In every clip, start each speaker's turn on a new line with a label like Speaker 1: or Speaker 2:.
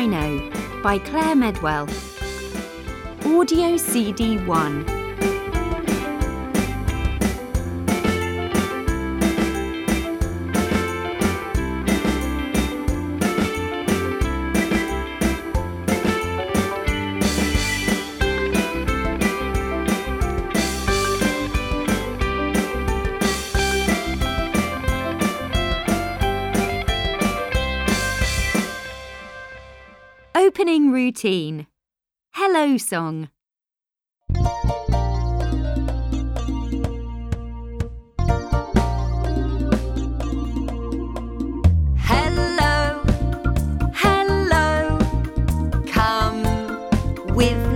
Speaker 1: Rhino by Claire Medwell. Audio CD 1. Opening routine. Hello song. Hello, hello, come with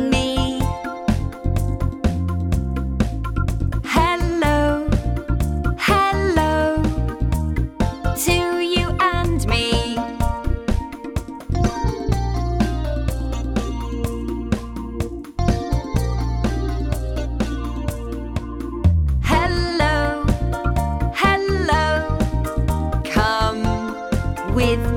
Speaker 1: with